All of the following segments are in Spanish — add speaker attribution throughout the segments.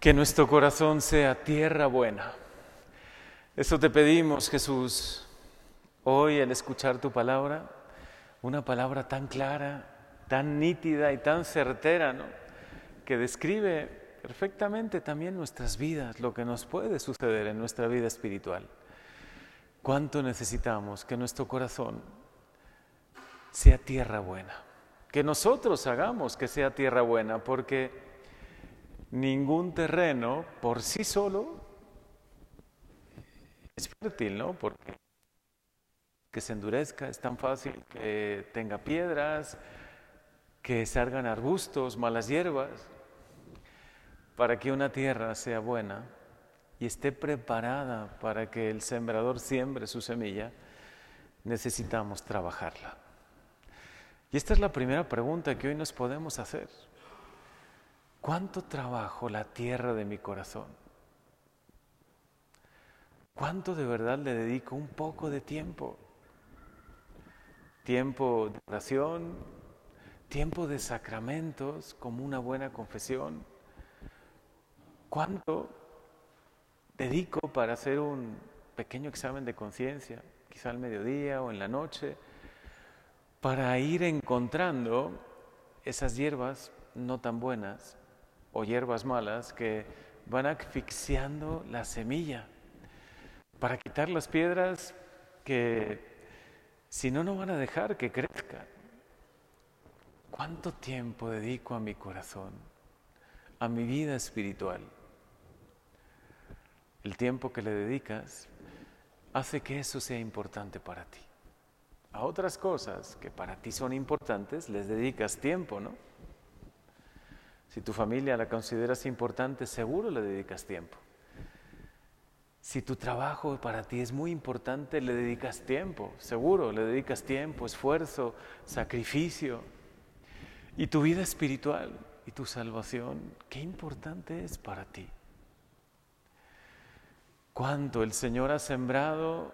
Speaker 1: Que nuestro corazón sea tierra buena. Eso te pedimos, Jesús, hoy al escuchar tu palabra, una palabra tan clara, tan nítida y tan certera, ¿no? que describe perfectamente también nuestras vidas, lo que nos puede suceder en nuestra vida espiritual. ¿Cuánto necesitamos que nuestro corazón sea tierra buena? Que nosotros hagamos que sea tierra buena, porque ningún terreno por sí solo es fértil, ¿no? Porque que se endurezca es tan fácil que tenga piedras, que salgan arbustos, malas hierbas. Para que una tierra sea buena y esté preparada para que el sembrador siembre su semilla, necesitamos trabajarla. Y esta es la primera pregunta que hoy nos podemos hacer. ¿Cuánto trabajo la tierra de mi corazón? ¿Cuánto de verdad le dedico un poco de tiempo? Tiempo de oración, tiempo de sacramentos como una buena confesión. ¿Cuánto dedico para hacer un pequeño examen de conciencia, quizá al mediodía o en la noche, para ir encontrando esas hierbas no tan buenas o hierbas malas que van asfixiando la semilla para quitar las piedras que si no, no van a dejar que crezcan. ¿Cuánto tiempo dedico a mi corazón, a mi vida espiritual? El tiempo que le dedicas hace que eso sea importante para ti. A otras cosas que para ti son importantes les dedicas tiempo, ¿no? Si tu familia la consideras importante, seguro le dedicas tiempo. Si tu trabajo para ti es muy importante, le dedicas tiempo, seguro, le dedicas tiempo, esfuerzo, sacrificio. Y tu vida espiritual y tu salvación, qué importante es para ti. Cuánto el Señor ha sembrado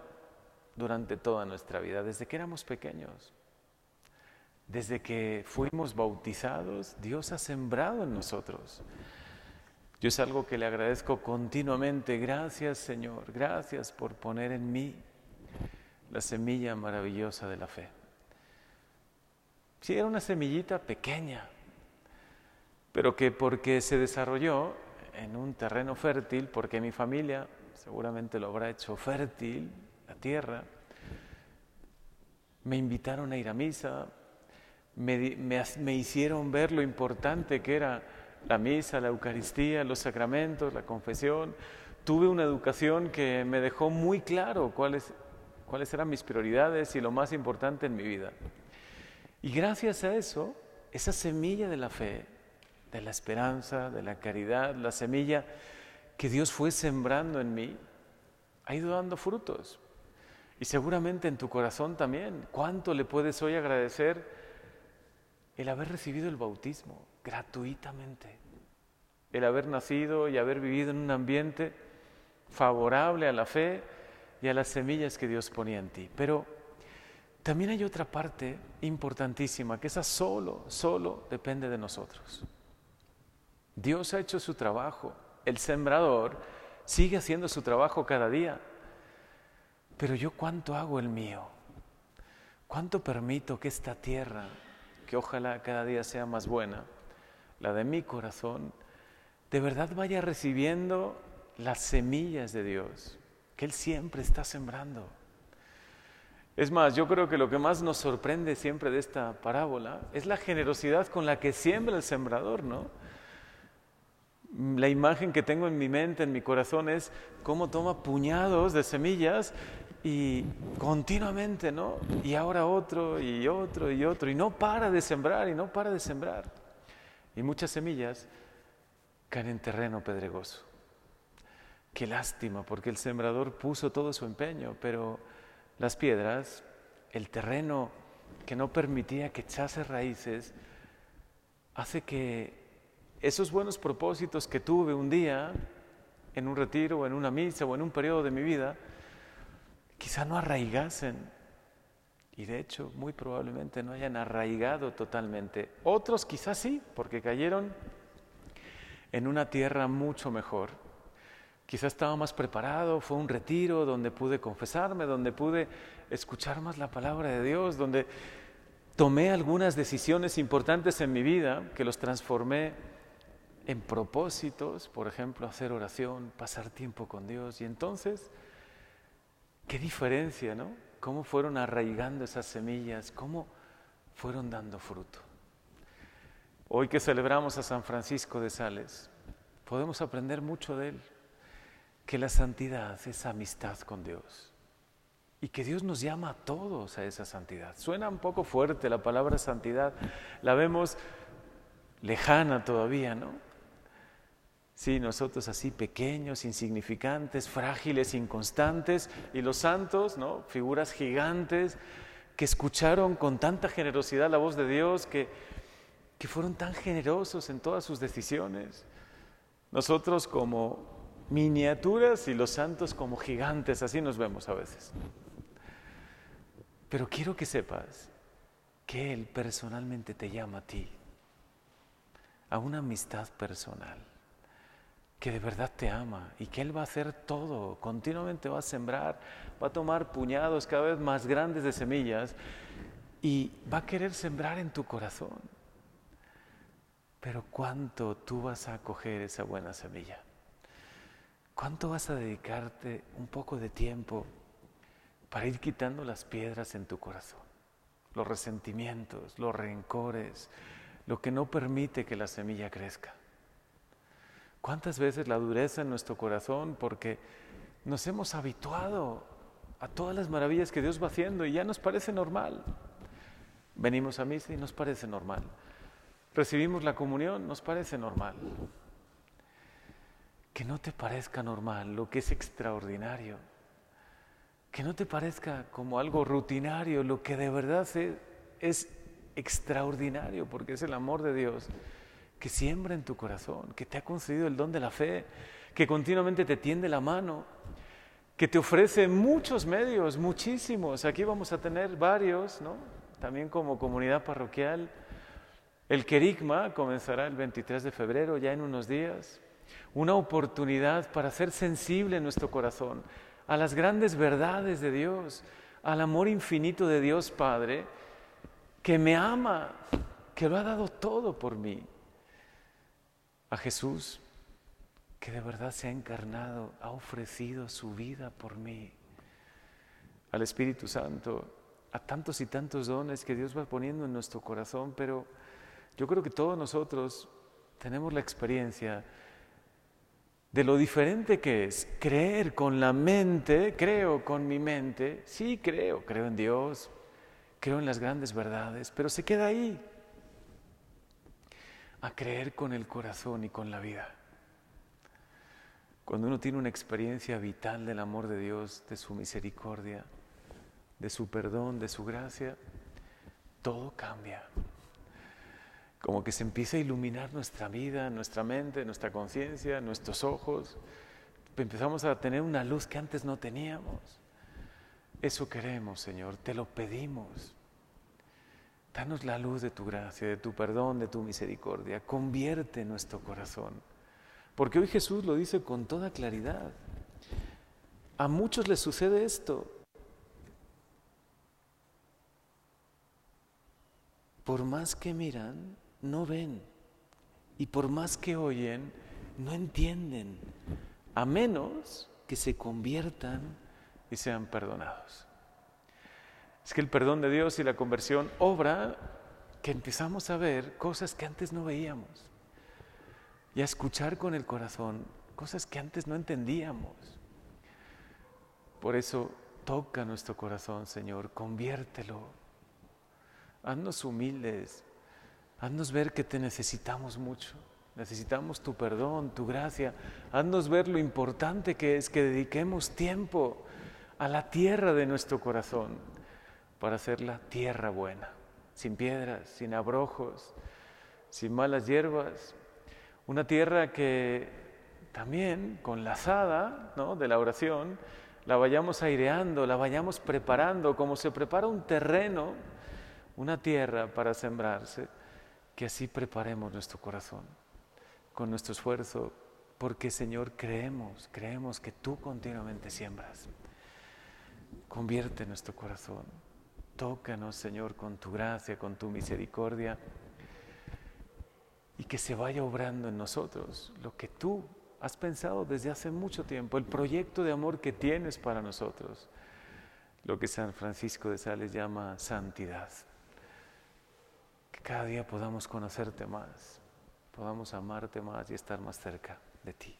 Speaker 1: durante toda nuestra vida, desde que éramos pequeños. Desde que fuimos bautizados, Dios ha sembrado en nosotros. Yo es algo que le agradezco continuamente. Gracias Señor, gracias por poner en mí la semilla maravillosa de la fe. Sí, era una semillita pequeña, pero que porque se desarrolló en un terreno fértil, porque mi familia seguramente lo habrá hecho fértil, la tierra, me invitaron a ir a misa, me, hicieron ver lo importante que era la misa, la Eucaristía, los sacramentos, la confesión. Tuve una educación que me dejó muy claro cuáles, cuáles eran mis prioridades y lo más importante en mi vida. Y gracias a eso, esa semilla de la fe, de la esperanza, de la caridad, la semilla que Dios fue sembrando en mí, ha ido dando frutos. Y seguramente en tu corazón también. ¿Cuánto le puedes hoy agradecer? El haber recibido el bautismo gratuitamente, el haber nacido y haber vivido en un ambiente favorable a la fe y a las semillas que Dios ponía en ti. Pero también hay otra parte importantísima, que esa solo, solo depende de nosotros. Dios ha hecho su trabajo, el sembrador sigue haciendo su trabajo cada día, pero yo cuánto hago el mío, cuánto permito que esta tierra que ojalá cada día sea más buena, la de mi corazón, de verdad vaya recibiendo las semillas de Dios, que Él siempre está sembrando. Es más, yo creo que lo que más nos sorprende siempre de esta parábola es la generosidad con la que siembra el sembrador, ¿no? La imagen que tengo en mi mente, en mi corazón, es cómo toma puñados de semillas y continuamente, ¿no? Y ahora otro y otro y otro, y no para de sembrar y no para de sembrar. Y muchas semillas caen en terreno pedregoso. Qué lástima, porque el sembrador puso todo su empeño, pero las piedras, el terreno que no permitía que echase raíces, hace que esos buenos propósitos que tuve un día en un retiro o en una misa o en un periodo de mi vida, quizá no arraigasen y de hecho muy probablemente no hayan arraigado totalmente. Otros quizás sí, porque cayeron en una tierra mucho mejor. Quizás estaba más preparado, fue un retiro donde pude confesarme, donde pude escuchar más la palabra de Dios, donde tomé algunas decisiones importantes en mi vida que los transformé en propósitos, por ejemplo, hacer oración, pasar tiempo con Dios. Y entonces, qué diferencia, ¿no? Cómo fueron arraigando esas semillas, cómo fueron dando fruto. Hoy que celebramos a San Francisco de Sales, podemos aprender mucho de él, que la santidad es amistad con Dios y que Dios nos llama a todos a esa santidad. Suena un poco fuerte la palabra santidad, la vemos lejana todavía, ¿no? Sí, nosotros así pequeños, insignificantes, frágiles, inconstantes, y los santos, ¿no? Figuras gigantes que escucharon con tanta generosidad la voz de Dios, que, que fueron tan generosos en todas sus decisiones. Nosotros como miniaturas y los santos como gigantes, así nos vemos a veces. Pero quiero que sepas que Él personalmente te llama a ti, a una amistad personal que de verdad te ama y que Él va a hacer todo, continuamente va a sembrar, va a tomar puñados cada vez más grandes de semillas y va a querer sembrar en tu corazón. Pero ¿cuánto tú vas a acoger esa buena semilla? ¿Cuánto vas a dedicarte un poco de tiempo para ir quitando las piedras en tu corazón? Los resentimientos, los rencores, lo que no permite que la semilla crezca. ¿Cuántas veces la dureza en nuestro corazón porque nos hemos habituado a todas las maravillas que Dios va haciendo y ya nos parece normal? Venimos a misa y nos parece normal. Recibimos la comunión, nos parece normal. Que no te parezca normal lo que es extraordinario. Que no te parezca como algo rutinario lo que de verdad es, extraordinario porque es el amor de Dios que siembra en tu corazón, que te ha concedido el don de la fe, que continuamente te tiende la mano, que te ofrece muchos medios, muchísimos. Aquí vamos a tener varios, ¿no? También como comunidad parroquial. El querigma comenzará el 23 de febrero, ya en unos días. Una oportunidad para ser sensible en nuestro corazón a las grandes verdades de Dios, al amor infinito de Dios Padre, que me ama, que lo ha dado todo por mí a Jesús que de verdad se ha encarnado, ha ofrecido su vida por mí, al Espíritu Santo, a tantos y tantos dones que Dios va poniendo en nuestro corazón, pero yo creo que todos nosotros tenemos la experiencia de lo diferente que es creer con la mente, creo con mi mente, sí creo, creo en Dios, creo en las grandes verdades, pero se queda ahí, a creer con el corazón y con la vida. Cuando uno tiene una experiencia vital del amor de Dios, de su misericordia, de su perdón, de su gracia, todo cambia. Como que se empieza a iluminar nuestra vida, nuestra mente, nuestra conciencia, nuestros ojos. Empezamos a tener una luz que antes no teníamos. Eso queremos, Señor, te lo pedimos. Danos la luz de tu gracia, de tu perdón, de tu misericordia. Convierte nuestro corazón. Porque hoy Jesús lo dice con toda claridad. A muchos les sucede esto. Por más que miran, no ven. Y por más que oyen, no entienden. A menos que se conviertan y sean perdonados. Es que el perdón de Dios y la conversión obra que empezamos a ver cosas que antes no veíamos y a escuchar con el corazón cosas que antes no entendíamos. Por eso toca nuestro corazón, Señor, conviértelo. Haznos humildes, haznos ver que te necesitamos mucho. Necesitamos tu perdón, tu gracia. Haznos ver lo importante que es que dediquemos tiempo a la tierra de nuestro corazón para hacer la tierra buena, sin piedras, sin abrojos, sin malas hierbas. Una tierra que también con la azada ¿no? de la oración la vayamos aireando, la vayamos preparando, como se prepara un terreno, una tierra para sembrarse, que así preparemos nuestro corazón. con nuestro esfuerzo, porque Señor creemos, creemos que tú continuamente siembras. Convierte nuestro corazón. Tócanos, Señor, con tu gracia, con tu misericordia, y que se vaya obrando en nosotros lo que tú has pensado desde hace mucho tiempo, el proyecto de amor que tienes para nosotros, lo que San Francisco de Sales llama santidad. Que cada día podamos conocerte más, podamos amarte más y estar más cerca de ti.